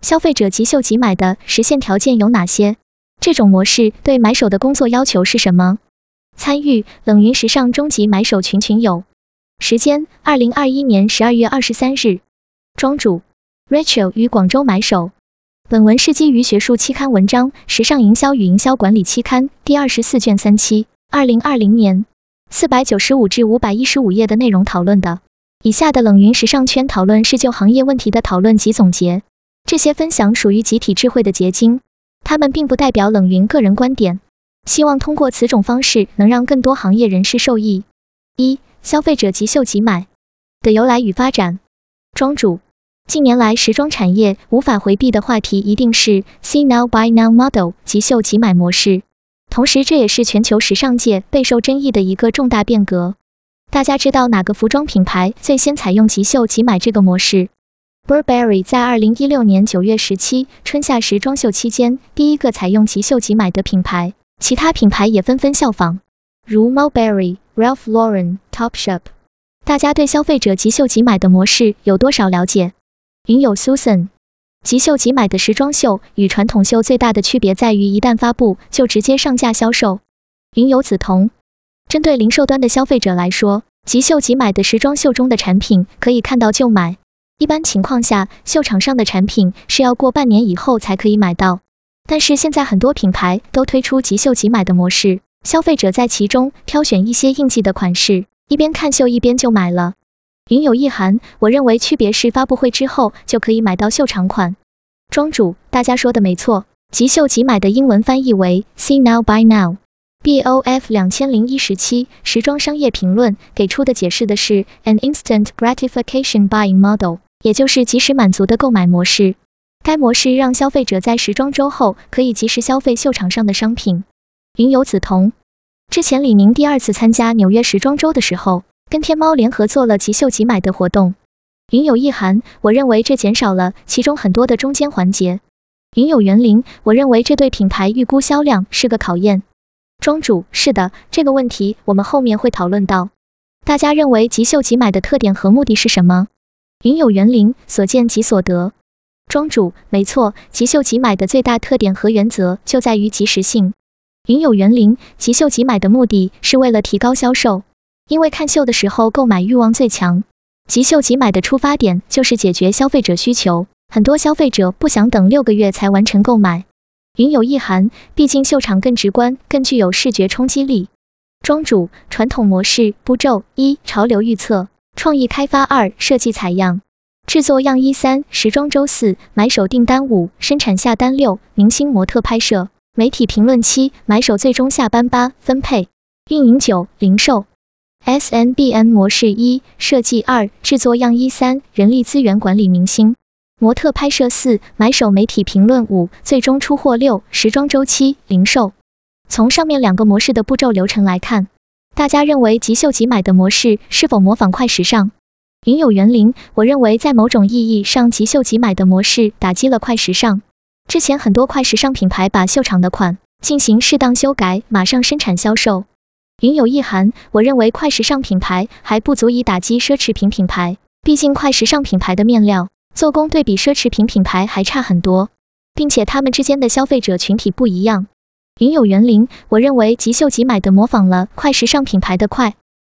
消费者即秀即买的实现条件有哪些？这种模式对买手的工作要求是什么？参与冷云时尚终极买手群群友。时间：二零二一年十二月二十三日。庄主：Rachel 与广州买手。本文是基于学术期刊文章《时尚营销与营销管理期刊》第二十四卷三期，二零二零年四百九十五至五百一十五页的内容讨论的。以下的冷云时尚圈讨论是就行业问题的讨论及总结。这些分享属于集体智慧的结晶，他们并不代表冷云个人观点。希望通过此种方式能让更多行业人士受益。一、消费者即秀即买的由来与发展。庄主。近年来，时装产业无法回避的话题一定是 “see now buy now” model 即秀即买模式。同时，这也是全球时尚界备受争议的一个重大变革。大家知道哪个服装品牌最先采用即秀即买这个模式？Burberry 在二零一六年九月十七春夏时装秀期间，第一个采用即秀即买的品牌，其他品牌也纷纷效仿，如 Mulberry、Ralph Lauren、Topshop。大家对消费者即秀即买的模式有多少了解？云友 Susan，即秀即买的时装秀与传统秀最大的区别在于，一旦发布就直接上架销售。云友梓潼，针对零售端的消费者来说，即秀即买的时装秀中的产品可以看到就买。一般情况下，秀场上的产品是要过半年以后才可以买到。但是现在很多品牌都推出即秀即买的模式，消费者在其中挑选一些应季的款式，一边看秀一边就买了。云有意涵，我认为区别是发布会之后就可以买到秀场款。庄主，大家说的没错，即秀即买的英文翻译为 See now buy now。B O F 两千零一十七时装商业评论给出的解释的是 An instant gratification buying model，也就是即时满足的购买模式。该模式让消费者在时装周后可以及时消费秀场上的商品。云有梓潼，之前李宁第二次参加纽约时装周的时候。跟天猫联合做了即秀即买的活动，云有意涵，我认为这减少了其中很多的中间环节。云有园林，我认为这对品牌预估销量是个考验。庄主，是的，这个问题我们后面会讨论到。大家认为即秀即买的特点和目的是什么？云有园林，所见即所得。庄主，没错，即秀即买的最大特点和原则就在于即时性。云有园林，即秀即买的目的是为了提高销售。因为看秀的时候购买欲望最强，即秀即买的出发点就是解决消费者需求。很多消费者不想等六个月才完成购买。云有意涵，毕竟秀场更直观，更具有视觉冲击力。庄主，传统模式步骤：一、潮流预测，创意开发；二、设计采样，制作样衣；三、时装周；四、买手订单；五、生产下单；六、明星模特拍摄；媒体评论；七、买手最终下班；八、分配运营；九、零售。S N B N 模式一设计二制作样衣三人力资源管理明星模特拍摄四买手媒体评论五最终出货六时装周期零售。从上面两个模式的步骤流程来看，大家认为即秀即买的模式是否模仿快时尚？云有园林，我认为在某种意义上，即秀即买的模式打击了快时尚。之前很多快时尚品牌把秀场的款进行适当修改，马上生产销售。云有意涵，我认为快时尚品牌还不足以打击奢侈品品牌，毕竟快时尚品牌的面料做工对比奢侈品品牌还差很多，并且他们之间的消费者群体不一样。云有园林，我认为即秀即买的模仿了快时尚品牌的快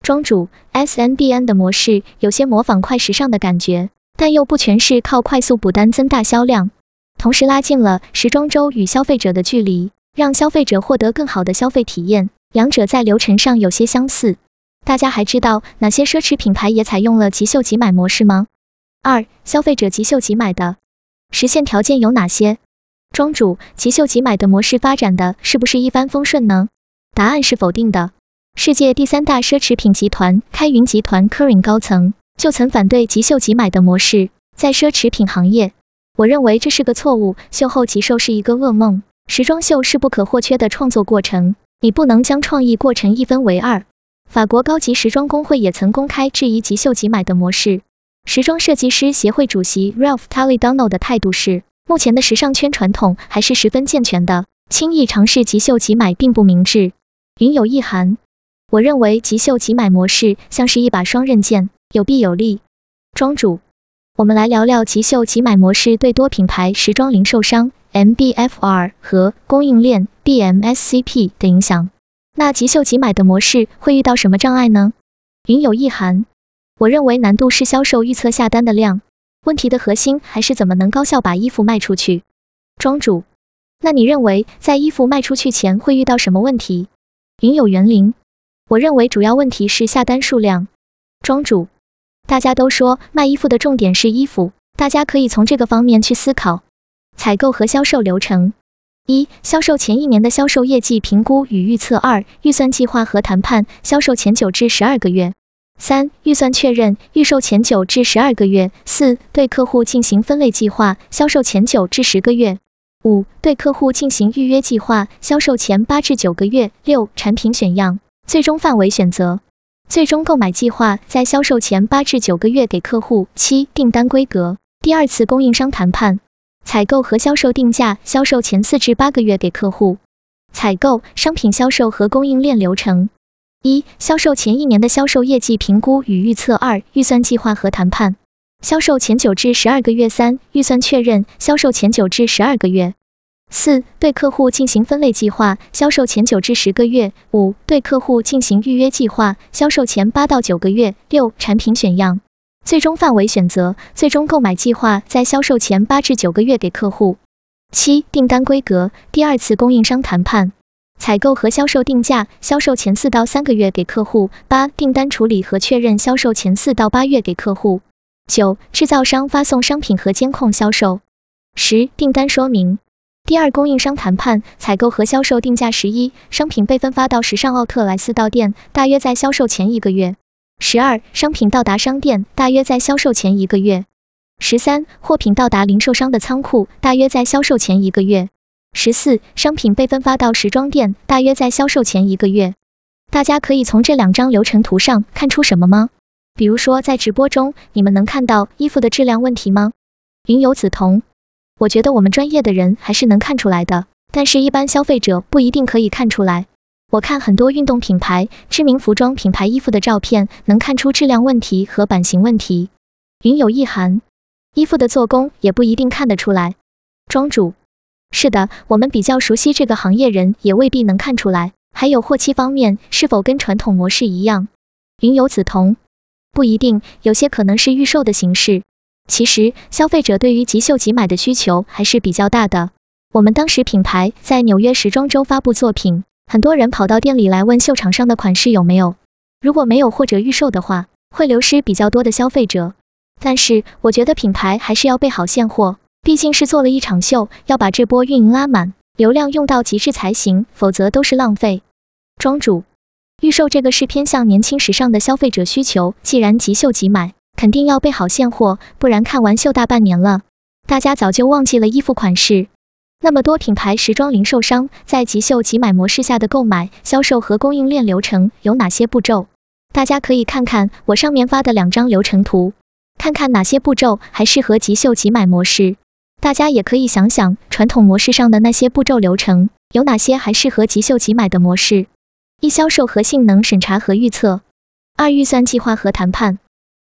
庄主 S N B N 的模式，有些模仿快时尚的感觉，但又不全是靠快速补单增大销量，同时拉近了时装周与消费者的距离，让消费者获得更好的消费体验。两者在流程上有些相似，大家还知道哪些奢侈品牌也采用了即秀即买模式吗？二、消费者即秀即买的实现条件有哪些？庄主，即秀即买的模式发展的是不是一帆风顺呢？答案是否定的。世界第三大奢侈品集团开云集团 Kering 高层就曾反对即秀即买的模式，在奢侈品行业，我认为这是个错误。秀后即售是一个噩梦，时装秀是不可或缺的创作过程。你不能将创意过程一分为二。法国高级时装工会也曾公开质疑即秀即买的模式。时装设计师协会主席 Ralph Toledano 的态度是，目前的时尚圈传统还是十分健全的，轻易尝试即秀即买并不明智。云有意涵，我认为即秀即买模式像是一把双刃剑，有弊有利。庄主，我们来聊聊即秀即买模式对多品牌时装零售商 MBFR 和供应链 BMSCP 的影响。那即秀即买的模式会遇到什么障碍呢？云有意涵，我认为难度是销售预测下单的量，问题的核心还是怎么能高效把衣服卖出去。庄主，那你认为在衣服卖出去前会遇到什么问题？云有园林，我认为主要问题是下单数量。庄主，大家都说卖衣服的重点是衣服，大家可以从这个方面去思考。采购和销售流程。一、销售前一年的销售业绩评估与预测；二、预算计划和谈判，销售前九至十二个月；三、预算确认，预售前九至十二个月；四、对客户进行分类计划，销售前九至十个月；五、对客户进行预约计划，销售前八至九个月；六、产品选样，最终范围选择，最终购买计划在销售前八至九个月给客户；七、订单规格，第二次供应商谈判。采购和销售定价，销售前四至八个月给客户。采购、商品销售和供应链流程：一、销售前一年的销售业绩评估与预测；二、预算计划和谈判，销售前九至十二个月；三、预算确认，销售前九至十二个月；四、对客户进行分类计划，销售前九至十个月；五、对客户进行预约计划，销售前八到九个月；六、产品选样。最终范围选择，最终购买计划在销售前八至九个月给客户。七、订单规格，第二次供应商谈判，采购和销售定价，销售前四到三个月给客户。八、订单处理和确认，销售前四到八月给客户。九、制造商发送商品和监控销售。十、订单说明，第二供应商谈判，采购和销售定价。十一、商品被分发到时尚奥特莱斯到店，大约在销售前一个月。十二，商品到达商店，大约在销售前一个月。十三，货品到达零售商的仓库，大约在销售前一个月。十四，商品被分发到时装店，大约在销售前一个月。大家可以从这两张流程图上看出什么吗？比如说在直播中，你们能看到衣服的质量问题吗？云有梓潼，我觉得我们专业的人还是能看出来的，但是一般消费者不一定可以看出来。我看很多运动品牌、知名服装品牌衣服的照片，能看出质量问题和版型问题。云有意涵，衣服的做工也不一定看得出来。庄主，是的，我们比较熟悉这个行业人也未必能看出来。还有货期方面，是否跟传统模式一样？云有梓潼，不一定，有些可能是预售的形式。其实消费者对于即秀即买的需求还是比较大的。我们当时品牌在纽约时装周发布作品。很多人跑到店里来问秀场上的款式有没有，如果没有或者预售的话，会流失比较多的消费者。但是我觉得品牌还是要备好现货，毕竟是做了一场秀，要把这波运营拉满，流量用到极致才行，否则都是浪费。庄主，预售这个是偏向年轻时尚的消费者需求，既然即秀即买，肯定要备好现货，不然看完秀大半年了，大家早就忘记了衣服款式。那么多品牌时装零售商在即秀即买模式下的购买、销售和供应链流程有哪些步骤？大家可以看看我上面发的两张流程图，看看哪些步骤还适合即秀即买模式。大家也可以想想传统模式上的那些步骤流程有哪些还适合即秀即买的模式。一、销售和性能审查和预测；二、预算计划和谈判；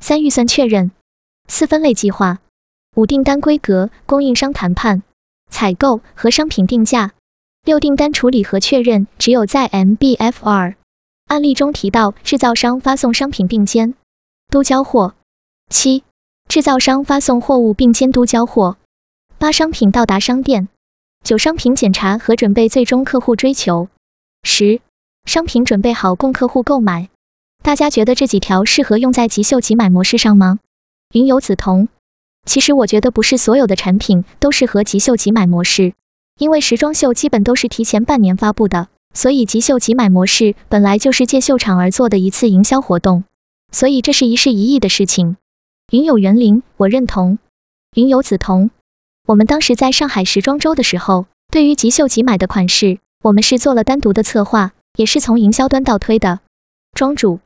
三、预算确认；四、分类计划；五、订单规格、供应商谈判。采购和商品定价，六订单处理和确认，只有在 MBFR 案例中提到制造商发送商品并监督交货。七制造商发送货物并监督交货。八商品到达商店。九商品检查和准备最终客户追求。十商品准备好供客户购买。大家觉得这几条适合用在即秀即买模式上吗？云有梓潼。其实我觉得不是所有的产品都适合即秀即买模式，因为时装秀基本都是提前半年发布的，所以即秀即买模式本来就是借秀场而做的一次营销活动，所以这是一事一议的事情。云有园林，我认同。云有梓潼，我们当时在上海时装周的时候，对于即秀即买的款式，我们是做了单独的策划，也是从营销端倒推的。庄主，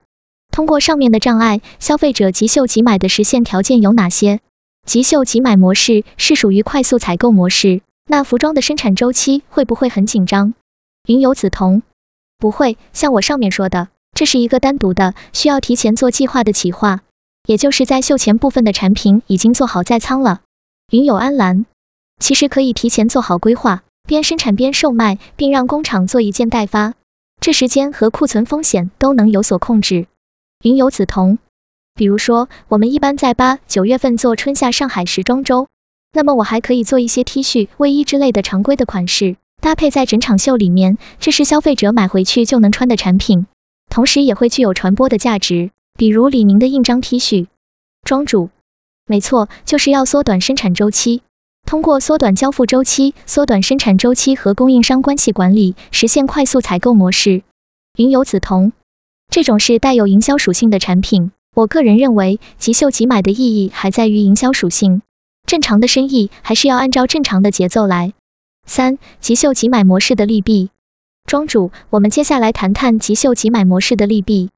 通过上面的障碍，消费者即秀即买的实现条件有哪些？即秀即买模式是属于快速采购模式，那服装的生产周期会不会很紧张？云有梓潼，不会，像我上面说的，这是一个单独的需要提前做计划的企划。也就是在秀前部分的产品已经做好在仓了。云友安澜其实可以提前做好规划，边生产边售卖，并让工厂做一件代发，这时间和库存风险都能有所控制。云友梓潼，比如说我们一般在八九月份做春夏上海时装周，那么我还可以做一些 T 恤、卫衣之类的常规的款式，搭配在整场秀里面，这是消费者买回去就能穿的产品，同时也会具有传播的价值。比如李宁的印章 T 恤，庄主，没错，就是要缩短生产周期，通过缩短交付周期、缩短生产周期和供应商关系管理，实现快速采购模式。云游梓潼，这种是带有营销属性的产品，我个人认为即秀即买的意义还在于营销属性，正常的生意还是要按照正常的节奏来。三、即秀即买模式的利弊，庄主，我们接下来谈谈即秀即买模式的利弊。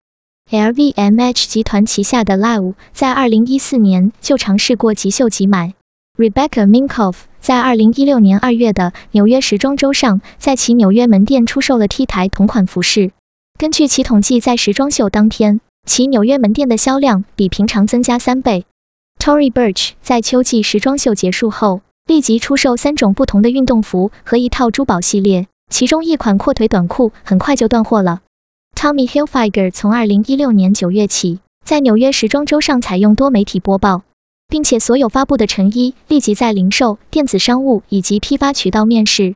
LVMH 集团旗下的 Live 在二零一四年就尝试过即秀即买。Rebecca Minkoff 在二零一六年二月的纽约时装周上，在其纽约门店出售了 T 台同款服饰。根据其统计，在时装秀当天，其纽约门店的销量比平常增加三倍。Tory Burch 在秋季时装秀结束后，立即出售三种不同的运动服和一套珠宝系列，其中一款阔腿短裤很快就断货了。Tommy Hilfiger 从二零一六年九月起，在纽约时装周上采用多媒体播报，并且所有发布的成衣立即在零售、电子商务以及批发渠道面世。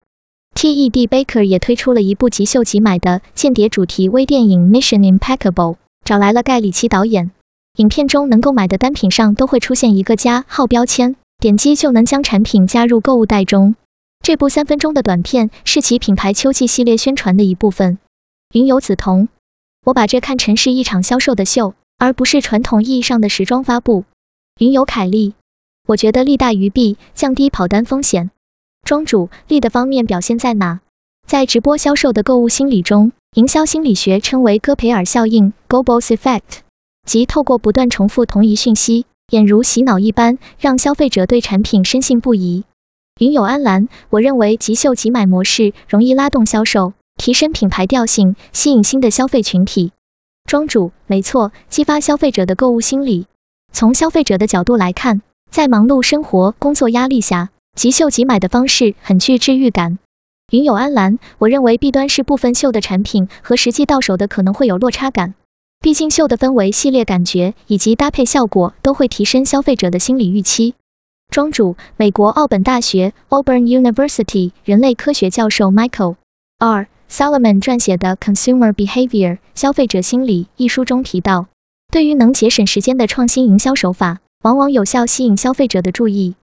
Ted Baker 也推出了一部即秀即买的间谍主题微电影 Mission Impeccable，找来了盖里奇导演。影片中能购买的单品上都会出现一个加号标签，点击就能将产品加入购物袋中。这部三分钟的短片是其品牌秋季系列宣传的一部分。云游梓潼，我把这看成是一场销售的秀，而不是传统意义上的时装发布。云游凯利，我觉得利大于弊，降低跑单风险。庄主，利的方面表现在哪？在直播销售的购物心理中，营销心理学称为戈培尔效应 （Goebbels Effect），即透过不断重复同一讯息，俨如洗脑一般，让消费者对产品深信不疑。云友安澜，我认为即秀即买模式容易拉动销售。提升品牌调性，吸引新的消费群体。庄主，没错，激发消费者的购物心理。从消费者的角度来看，在忙碌生活、工作压力下，即秀即买的方式很具治愈感。云友安澜，我认为弊端是部分秀的产品和实际到手的可能会有落差感。毕竟秀的氛围、系列感觉以及搭配效果都会提升消费者的心理预期。庄主，美国奥本大学 （Auburn University） 人类科学教授 Michael R。Solomon 撰写的《Consumer Behavior 消费者心理》一书中提到，对于能节省时间的创新营销手法，往往有效吸引消费者的注意。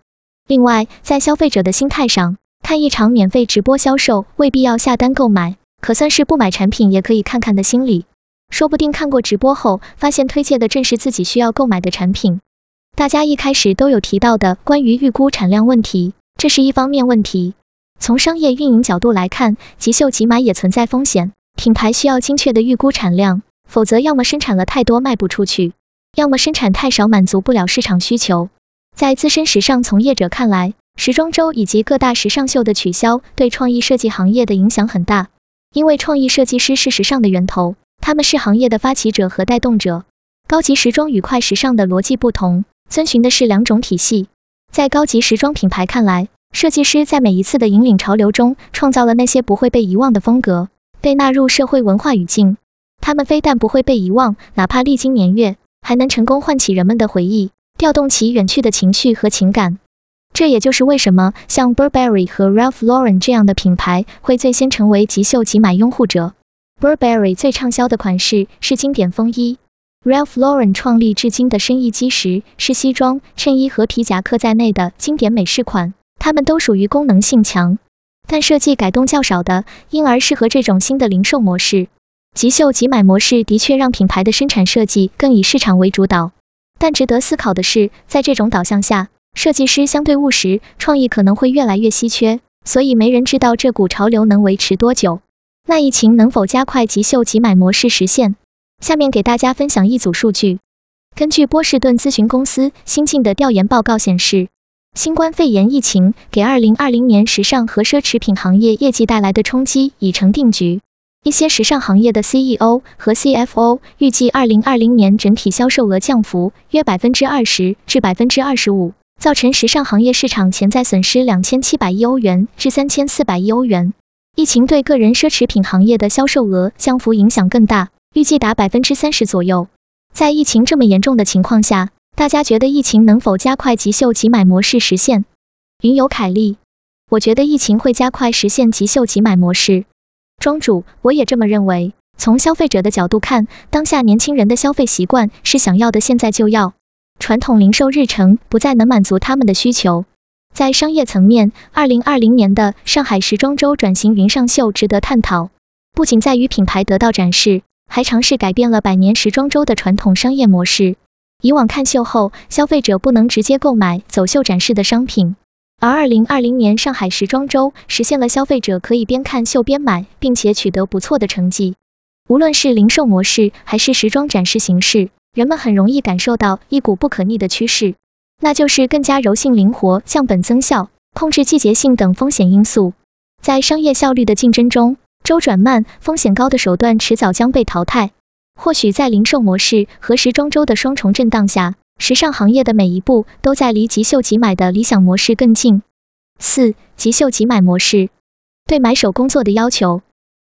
另外，在消费者的心态上，看一场免费直播销售未必要下单购买，可算是不买产品也可以看看的心理。说不定看过直播后，发现推荐的正是自己需要购买的产品。大家一开始都有提到的关于预估产量问题，这是一方面问题。从商业运营角度来看，即秀即买也存在风险。品牌需要精确的预估产量，否则要么生产了太多卖不出去，要么生产太少满足不了市场需求。在资深时尚从业者看来，时装周以及各大时尚秀的取消对创意设计行业的影响很大，因为创意设计师是时尚的源头，他们是行业的发起者和带动者。高级时装与快时尚的逻辑不同，遵循的是两种体系。在高级时装品牌看来，设计师在每一次的引领潮流中，创造了那些不会被遗忘的风格，被纳入社会文化语境。他们非但不会被遗忘，哪怕历经年月，还能成功唤起人们的回忆，调动起远去的情绪和情感。这也就是为什么像 Burberry 和 Ralph Lauren 这样的品牌会最先成为即秀即买拥护者。Burberry 最畅销的款式是经典风衣，Ralph Lauren 创立至今的生意基石是西装、衬衣和皮夹克在内的经典美式款。它们都属于功能性强，但设计改动较少的，因而适合这种新的零售模式。即秀即买模式的确让品牌的生产设计更以市场为主导。但值得思考的是，在这种导向下，设计师相对务实，创意可能会越来越稀缺。所以没人知道这股潮流能维持多久。那疫情能否加快即秀即买模式实现？下面给大家分享一组数据。根据波士顿咨询公司新近的调研报告显示。新冠肺炎疫情给2020年时尚和奢侈品行业业绩带来的冲击已成定局。一些时尚行业的 CEO 和 CFO 预计，二零二零年整体销售额降幅约百分之二十至百分之二十五，造成时尚行业市场潜在损失两千七百亿欧元至三千四百亿欧元。疫情对个人奢侈品行业的销售额降幅影响更大，预计达百分之三十左右。在疫情这么严重的情况下，大家觉得疫情能否加快即秀即买模式实现？云友凯利，我觉得疫情会加快实现即秀即买模式。庄主，我也这么认为。从消费者的角度看，当下年轻人的消费习惯是想要的现在就要，传统零售日程不再能满足他们的需求。在商业层面，二零二零年的上海时装周转型云上秀值得探讨，不仅在于品牌得到展示，还尝试改变了百年时装周的传统商业模式。以往看秀后，消费者不能直接购买走秀展示的商品。而二零二零年上海时装周实现了消费者可以边看秀边买，并且取得不错的成绩。无论是零售模式还是时装展示形式，人们很容易感受到一股不可逆的趋势，那就是更加柔性灵活、降本增效、控制季节性等风险因素。在商业效率的竞争中，周转慢、风险高的手段迟早将被淘汰。或许在零售模式和时装周的双重震荡下。时尚行业的每一步都在离即秀即买的理想模式更近。四、即秀即买模式对买手工作的要求。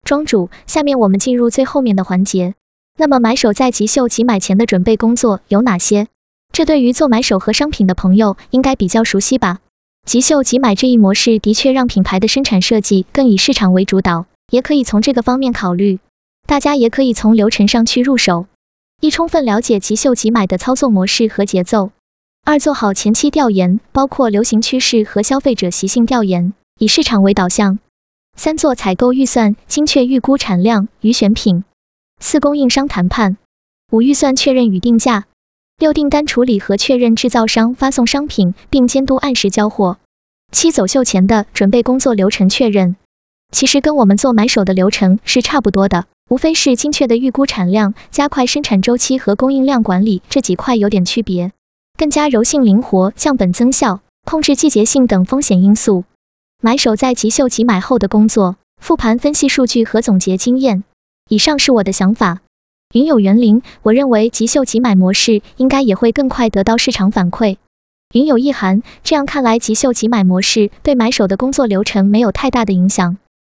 庄主，下面我们进入最后面的环节。那么买手在即秀即买前的准备工作有哪些？这对于做买手和商品的朋友应该比较熟悉吧？即秀即买这一模式的确让品牌的生产设计更以市场为主导，也可以从这个方面考虑。大家也可以从流程上去入手。一、充分了解即秀即买的操作模式和节奏；二、做好前期调研，包括流行趋势和消费者习性调研，以市场为导向；三、做采购预算，精确预估产量与选品；四、供应商谈判；五、预算确认与定价；六、订单处理和确认制造商发送商品，并监督按时交货；七、走秀前的准备工作流程确认。其实跟我们做买手的流程是差不多的。无非是精确的预估产量、加快生产周期和供应量管理这几块有点区别，更加柔性灵活、降本增效、控制季节性等风险因素。买手在即秀即买后的工作，复盘分析数据和总结经验。以上是我的想法。云有园林，我认为即秀即买模式应该也会更快得到市场反馈。云有意涵，这样看来即秀即买模式对买手的工作流程没有太大的影响。